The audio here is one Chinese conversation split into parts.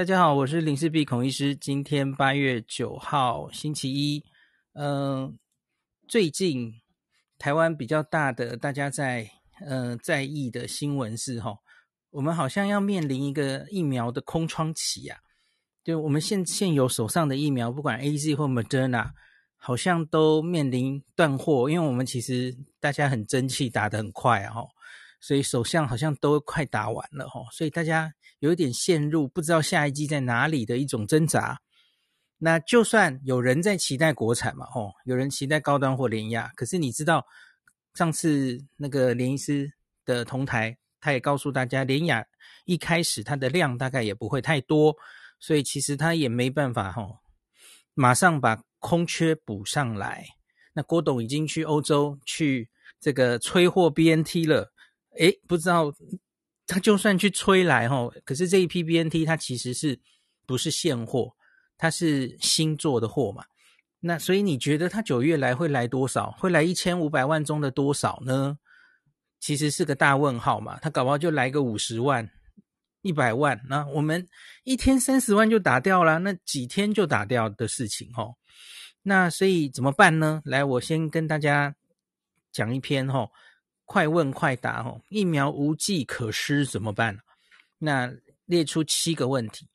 大家好，我是林氏璧孔医师。今天八月九号，星期一。嗯，最近台湾比较大的，大家在嗯在意的新闻是哈，我们好像要面临一个疫苗的空窗期啊。就我们现现有手上的疫苗，不管 AZ 或 Moderna，好像都面临断货，因为我们其实大家很争气，打得很快啊。所以首相好像都快打完了哈，所以大家有一点陷入不知道下一季在哪里的一种挣扎。那就算有人在期待国产嘛，吼，有人期待高端或联亚，可是你知道上次那个连医师的同台，他也告诉大家，联亚一开始它的量大概也不会太多，所以其实他也没办法吼，马上把空缺补上来。那郭董已经去欧洲去这个催货 BNT 了。诶，不知道他就算去催来齁，可是这一批 BNT 它其实是不是现货？它是新做的货嘛？那所以你觉得它九月来会来多少？会来一千五百万中的多少呢？其实是个大问号嘛。他搞不好就来个五十万、一百万，那我们一天三十万就打掉了，那几天就打掉的事情哦。那所以怎么办呢？来，我先跟大家讲一篇齁。快问快答哦，疫苗无计可施怎么办？那列出七个问题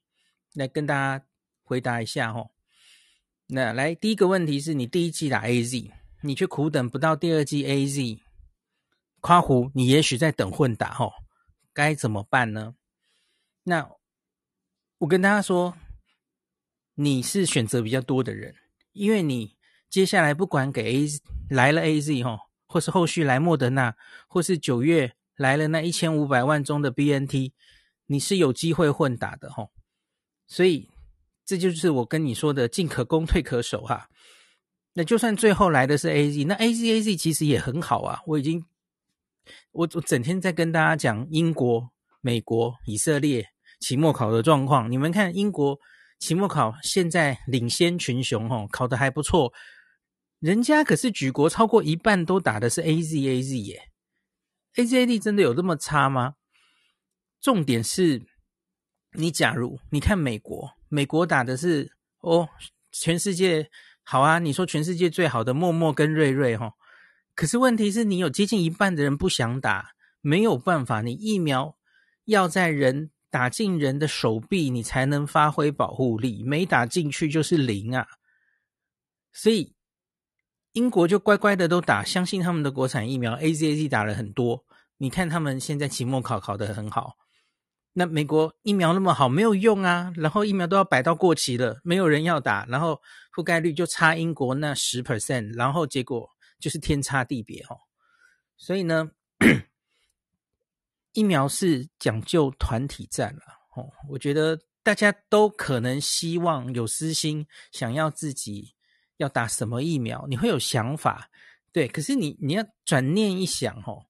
来跟大家回答一下哦。那来第一个问题是你第一季打 AZ，你却苦等不到第二季 AZ，夸胡你也许在等混打哦，该怎么办呢？那我跟大家说，你是选择比较多的人，因为你接下来不管给 A 来了 AZ 哦。或是后续来莫德纳，或是九月来了那一千五百万中的 BNT，你是有机会混打的吼。所以这就是我跟你说的进可攻退可守哈。那就算最后来的是 AZ，那 AZ AZ 其实也很好啊。我已经我我整天在跟大家讲英国、美国、以色列期末考的状况。你们看英国期末考现在领先群雄吼，考得还不错。人家可是举国超过一半都打的是 AZAZ 耶，AZAD 真的有这么差吗？重点是，你假如你看美国，美国打的是哦，全世界好啊，你说全世界最好的默默跟瑞瑞哈，可是问题是你有接近一半的人不想打，没有办法，你疫苗要在人打进人的手臂，你才能发挥保护力，没打进去就是零啊，所以。英国就乖乖的都打，相信他们的国产疫苗 AZAZ 打了很多。你看他们现在期末考考得很好。那美国疫苗那么好没有用啊，然后疫苗都要摆到过期了，没有人要打，然后覆盖率就差英国那十 percent，然后结果就是天差地别哦。所以呢，疫苗是讲究团体战了哦。我觉得大家都可能希望有私心，想要自己。要打什么疫苗？你会有想法，对。可是你你要转念一想，哦，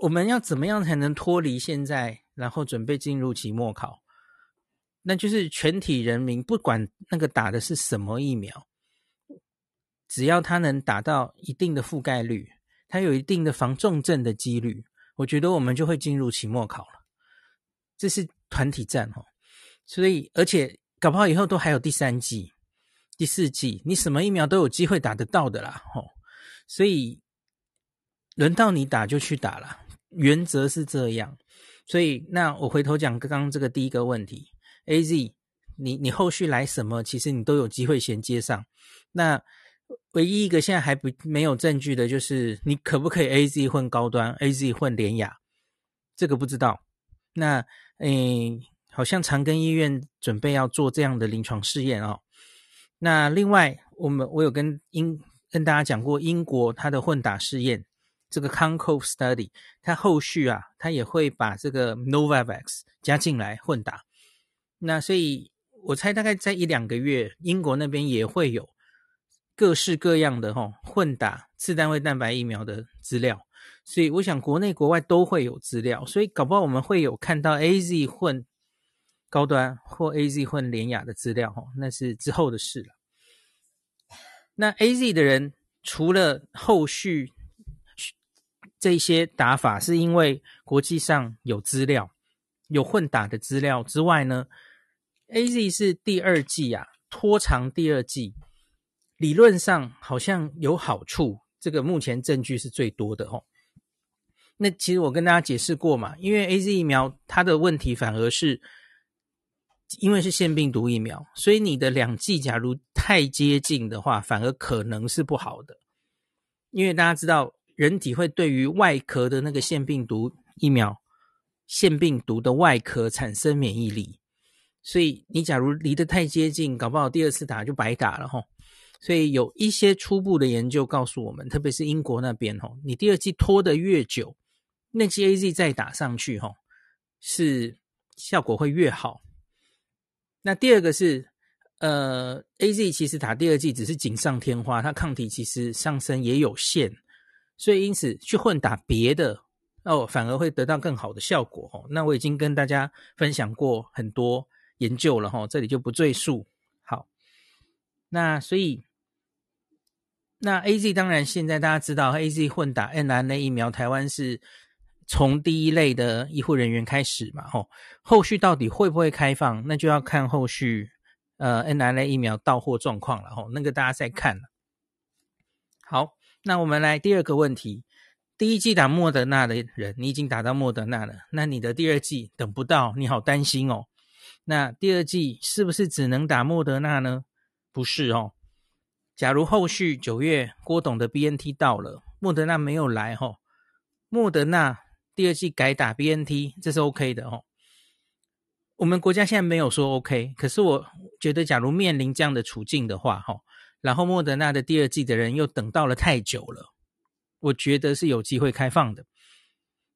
我们要怎么样才能脱离现在，然后准备进入期末考？那就是全体人民，不管那个打的是什么疫苗，只要他能达到一定的覆盖率，它有一定的防重症的几率，我觉得我们就会进入期末考了。这是团体战，哦，所以而且搞不好以后都还有第三季。第四季，你什么疫苗都有机会打得到的啦，吼，所以轮到你打就去打了，原则是这样。所以那我回头讲刚刚这个第一个问题，AZ，你你后续来什么，其实你都有机会衔接上。那唯一一个现在还不没有证据的就是你可不可以 AZ 混高端，AZ 混联亚，这个不知道。那诶，好像长庚医院准备要做这样的临床试验哦。那另外，我们我有跟英跟大家讲过，英国它的混打试验，这个 c o n c o v e Study，它后续啊，它也会把这个 Novavax 加进来混打。那所以，我猜大概在一两个月，英国那边也会有各式各样的哈混打次单位蛋白疫苗的资料。所以，我想国内国外都会有资料，所以搞不好我们会有看到 AZ 混。高端或 AZ 混联雅的资料，哦，那是之后的事了。那 AZ 的人除了后续这些打法，是因为国际上有资料、有混打的资料之外呢，AZ 是第二季啊，拖长第二季，理论上好像有好处，这个目前证据是最多的哦。那其实我跟大家解释过嘛，因为 AZ 疫苗它的问题反而是，因为是腺病毒疫苗，所以你的两剂假如太接近的话，反而可能是不好的。因为大家知道，人体会对于外壳的那个腺病毒疫苗，腺病毒的外壳产生免疫力，所以你假如离得太接近，搞不好第二次打就白打了吼。所以有一些初步的研究告诉我们，特别是英国那边吼，你第二剂拖得越久，那剂 AZ 再打上去吼，是效果会越好。那第二个是，呃，AZ 其实打第二剂只是锦上添花，它抗体其实上升也有限，所以因此去混打别的哦，反而会得到更好的效果哦。那我已经跟大家分享过很多研究了哈，这里就不赘述。好，那所以那 AZ 当然现在大家知道 AZ 混打 n R N A 疫苗，台湾是。从第一类的医护人员开始嘛，吼，后续到底会不会开放，那就要看后续呃 mRNA 疫苗到货状况了，吼，那个大家再看。好，那我们来第二个问题，第一季打莫德纳的人，你已经打到莫德纳了，那你的第二季等不到，你好担心哦。那第二季是不是只能打莫德纳呢？不是哦。假如后续九月郭董的 BNT 到了，莫德纳没有来，吼，莫德纳。第二季改打 BNT，这是 OK 的哦。我们国家现在没有说 OK，可是我觉得，假如面临这样的处境的话，哈，然后莫德纳的第二季的人又等到了太久了，我觉得是有机会开放的。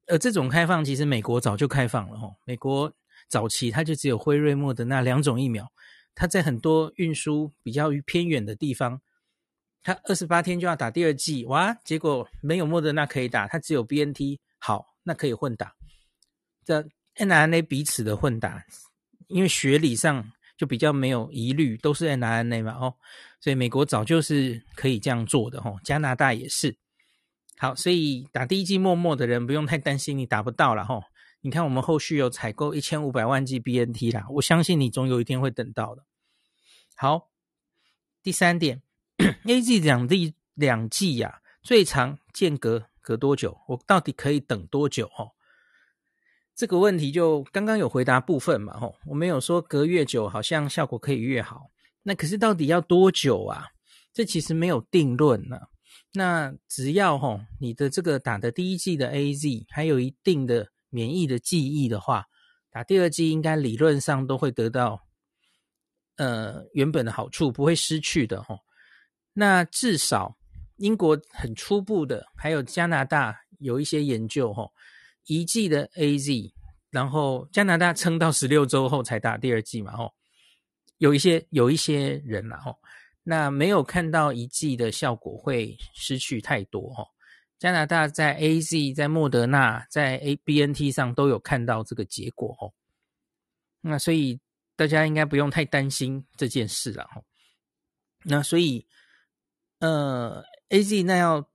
而这种开放，其实美国早就开放了，哈。美国早期它就只有辉瑞、莫德纳两种疫苗，它在很多运输比较于偏远的地方，它二十八天就要打第二剂，哇，结果没有莫德纳可以打，它只有 BNT，好。那可以混打，这 mRNA 彼此的混打，因为学理上就比较没有疑虑，都是 mRNA 嘛，哦，所以美国早就是可以这样做的，哦，加拿大也是。好，所以打第一剂默默的人不用太担心，你打不到了，吼。你看我们后续有采购一千五百万剂 BNT 啦，我相信你总有一天会等到的。好，第三点，AZ 两剂两剂呀，最长间隔。隔多久？我到底可以等多久？哦，这个问题就刚刚有回答部分嘛，吼，我没有说隔越久好像效果可以越好。那可是到底要多久啊？这其实没有定论呢。那只要吼你的这个打的第一剂的 AZ 还有一定的免疫的记忆的话，打第二剂应该理论上都会得到呃原本的好处，不会失去的吼。那至少。英国很初步的，还有加拿大有一些研究，吼，一剂的 AZ，然后加拿大撑到十六周后才打第二剂嘛，吼，有一些有一些人啦，吼，那没有看到一剂的效果会失去太多，吼，加拿大在 AZ、在莫德纳、在 ABNT 上都有看到这个结果，吼，那所以大家应该不用太担心这件事了，吼，那所以，呃。AZ 那要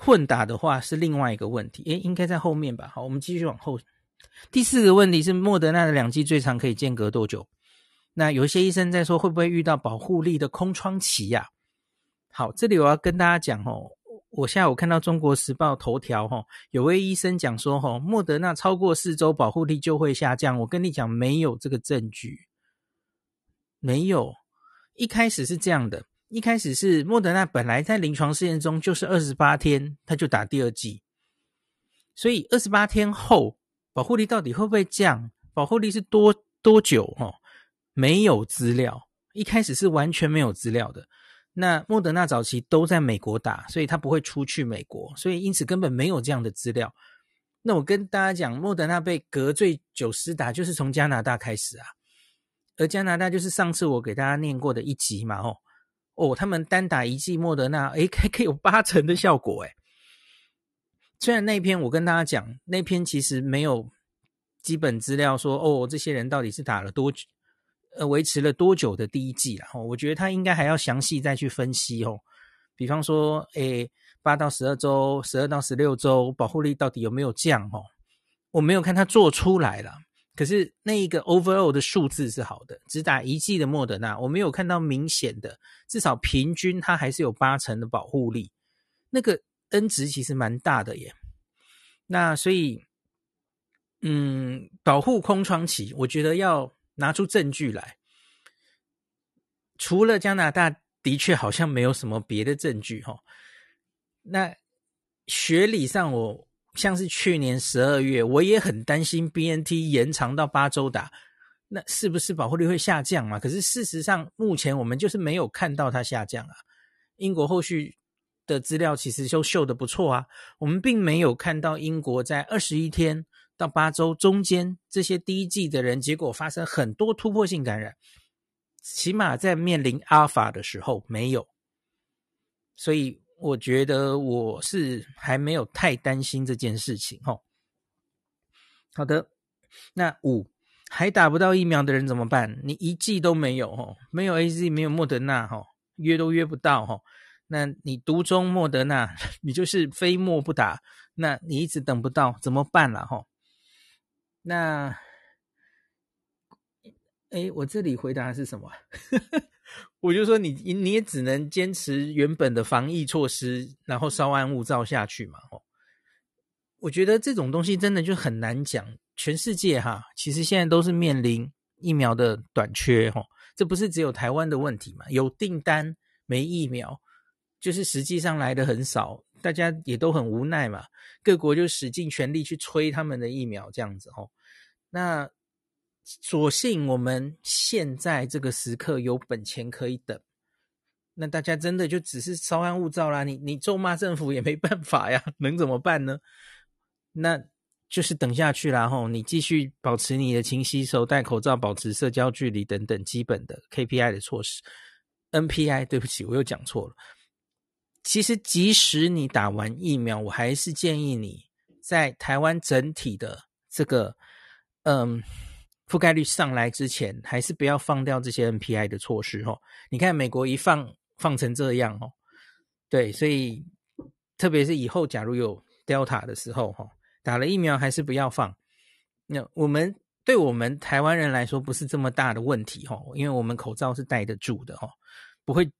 混打的话是另外一个问题，诶，应该在后面吧？好，我们继续往后。第四个问题是莫德纳的两剂最长可以间隔多久？那有一些医生在说会不会遇到保护力的空窗期呀？好，这里我要跟大家讲哦，我下午看到中国时报头条哈，有位医生讲说哈，莫德纳超过四周保护力就会下降。我跟你讲，没有这个证据，没有，一开始是这样的。一开始是莫德纳本来在临床试验中就是二十八天，他就打第二剂，所以二十八天后保护力到底会不会降？保护力是多多久？哦，没有资料，一开始是完全没有资料的。那莫德纳早期都在美国打，所以他不会出去美国，所以因此根本没有这样的资料。那我跟大家讲，莫德纳被隔最久施打就是从加拿大开始啊，而加拿大就是上次我给大家念过的一集嘛，哦。哦，他们单打一剂莫德纳，诶，还可以有八成的效果，诶。虽然那篇我跟大家讲，那篇其实没有基本资料说，哦，这些人到底是打了多久，呃，维持了多久的第一剂啦。哦，我觉得他应该还要详细再去分析哦。比方说，诶，八到十二周，十二到十六周，保护力到底有没有降？哦，我没有看他做出来了。可是那一个 overall 的数字是好的，只打一剂的莫德纳，我没有看到明显的，至少平均它还是有八成的保护力，那个 N 值其实蛮大的耶。那所以，嗯，保护空窗期，我觉得要拿出证据来。除了加拿大，的确好像没有什么别的证据哈。那学理上，我像是去年十二月，我也很担心 BNT 延长到八周打，那是不是保护力会下降嘛？可是事实上，目前我们就是没有看到它下降啊。英国后续。的资料其实都秀的不错啊，我们并没有看到英国在二十一天到八周中间这些第一季的人，结果发生很多突破性感染，起码在面临阿尔法的时候没有，所以我觉得我是还没有太担心这件事情哦。好的，那五还打不到疫苗的人怎么办？你一剂都没有哦，没有 AZ，没有莫德纳哈，约都约不到哦。那你独中莫德纳，你就是非莫不打，那你一直等不到怎么办了哈？那，哎，我这里回答是什么？我就说你你也只能坚持原本的防疫措施，然后稍安勿躁下去嘛。我觉得这种东西真的就很难讲。全世界哈，其实现在都是面临疫苗的短缺哈，这不是只有台湾的问题嘛？有订单没疫苗。就是实际上来的很少，大家也都很无奈嘛。各国就使尽全力去催他们的疫苗，这样子哦。那所幸我们现在这个时刻有本钱可以等，那大家真的就只是稍安勿躁啦。你你咒骂政府也没办法呀，能怎么办呢？那就是等下去啦吼。你继续保持你的勤洗手、戴口罩、保持社交距离等等基本的 KPI 的措施。NPI，对不起，我又讲错了。其实，即使你打完疫苗，我还是建议你在台湾整体的这个嗯覆盖率上来之前，还是不要放掉这些 NPI 的措施哦。你看美国一放放成这样哦，对，所以特别是以后假如有 Delta 的时候哈，打了疫苗还是不要放。那我们对我们台湾人来说不是这么大的问题哈，因为我们口罩是戴得住的哈，不会。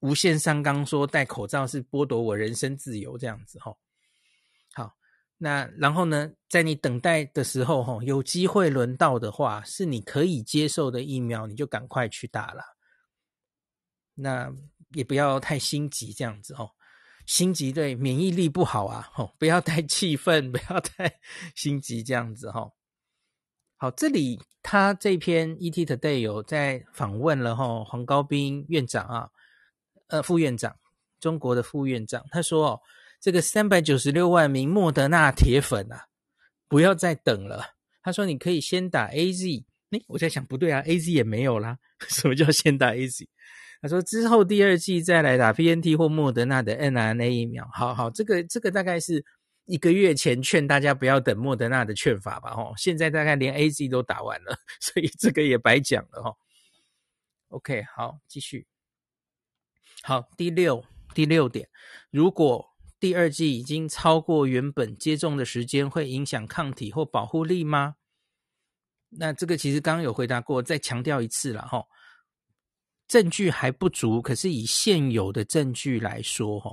无限上纲说戴口罩是剥夺我人身自由这样子哈，那然后呢，在你等待的时候哈，有机会轮到的话，是你可以接受的疫苗，你就赶快去打了。那也不要太心急这样子哦，心急对免疫力不好啊，吼，不要太气愤，不要太 心急这样子哈。好，这里他这篇 ET Today 有在访问了哈黄高斌院长啊。呃，副院长，中国的副院长，他说：“哦，这个三百九十六万名莫德纳铁粉啊，不要再等了。”他说：“你可以先打 AZ。”诶，我在想，不对啊，AZ 也没有啦。什么叫先打 AZ？他说：“之后第二剂再来打 P N T 或莫德纳的 N R N A 疫苗。”好好，这个这个大概是一个月前劝大家不要等莫德纳的劝法吧？哦，现在大概连 AZ 都打完了，所以这个也白讲了哈。OK，好，继续。好，第六第六点，如果第二剂已经超过原本接种的时间，会影响抗体或保护力吗？那这个其实刚刚有回答过，再强调一次了哈。证据还不足，可是以现有的证据来说，哈，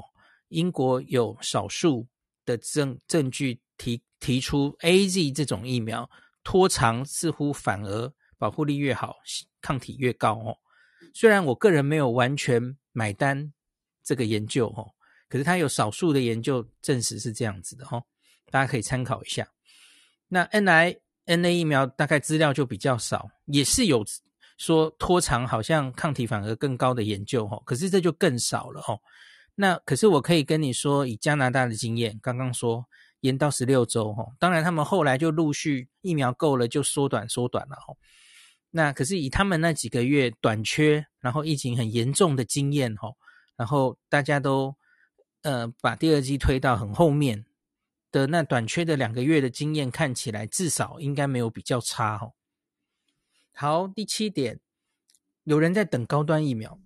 英国有少数的证证据提提出 AZ 这种疫苗拖长似乎反而保护力越好，抗体越高哦。虽然我个人没有完全买单这个研究哦，可是它有少数的研究证实是这样子的哦，大家可以参考一下。那 N I N A 疫苗大概资料就比较少，也是有说拖长好像抗体反而更高的研究哦，可是这就更少了哦。那可是我可以跟你说，以加拿大的经验，刚刚说延到十六周哦，当然他们后来就陆续疫苗够了就缩短缩短了哦。那可是以他们那几个月短缺，然后疫情很严重的经验哦，然后大家都呃把第二季推到很后面的那短缺的两个月的经验看起来至少应该没有比较差哦。好，第七点，有人在等高端疫苗，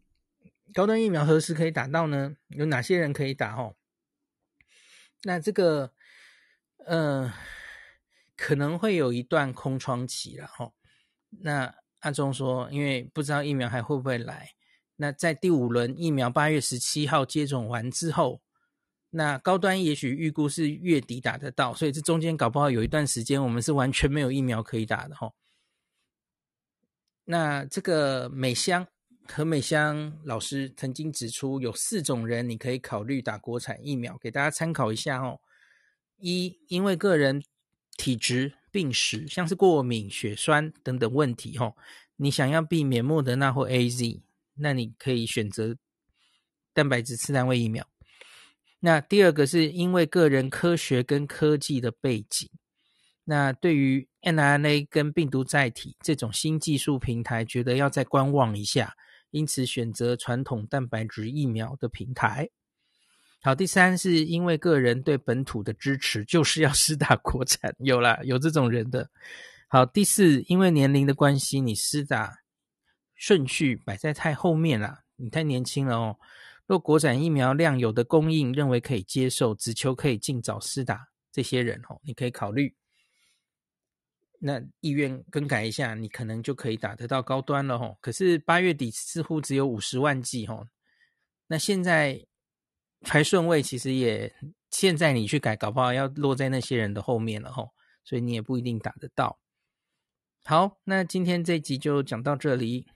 高端疫苗何时可以打到呢？有哪些人可以打哦？那这个呃。可能会有一段空窗期了哈。那阿忠说，因为不知道疫苗还会不会来，那在第五轮疫苗八月十七号接种完之后，那高端也许预估是月底打得到，所以这中间搞不好有一段时间我们是完全没有疫苗可以打的哈。那这个美香何美香老师曾经指出，有四种人你可以考虑打国产疫苗，给大家参考一下哦。一，因为个人体质、病史，像是过敏、血栓等等问题，吼，你想要避免莫德纳或 AZ，那你可以选择蛋白质次单位疫苗。那第二个是因为个人科学跟科技的背景，那对于 mRNA 跟病毒载体这种新技术平台，觉得要再观望一下，因此选择传统蛋白质疫苗的平台。好，第三是因为个人对本土的支持，就是要施打国产，有啦，有这种人的。好，第四，因为年龄的关系，你施打顺序摆在太后面了，你太年轻了哦。若国产疫苗量有的供应，认为可以接受，只求可以尽早施打，这些人哦，你可以考虑。那意愿更改一下，你可能就可以打得到高端了哦。可是八月底似乎只有五十万剂哦，那现在。排顺位其实也，现在你去改，搞不好要落在那些人的后面了吼，所以你也不一定打得到。好，那今天这集就讲到这里。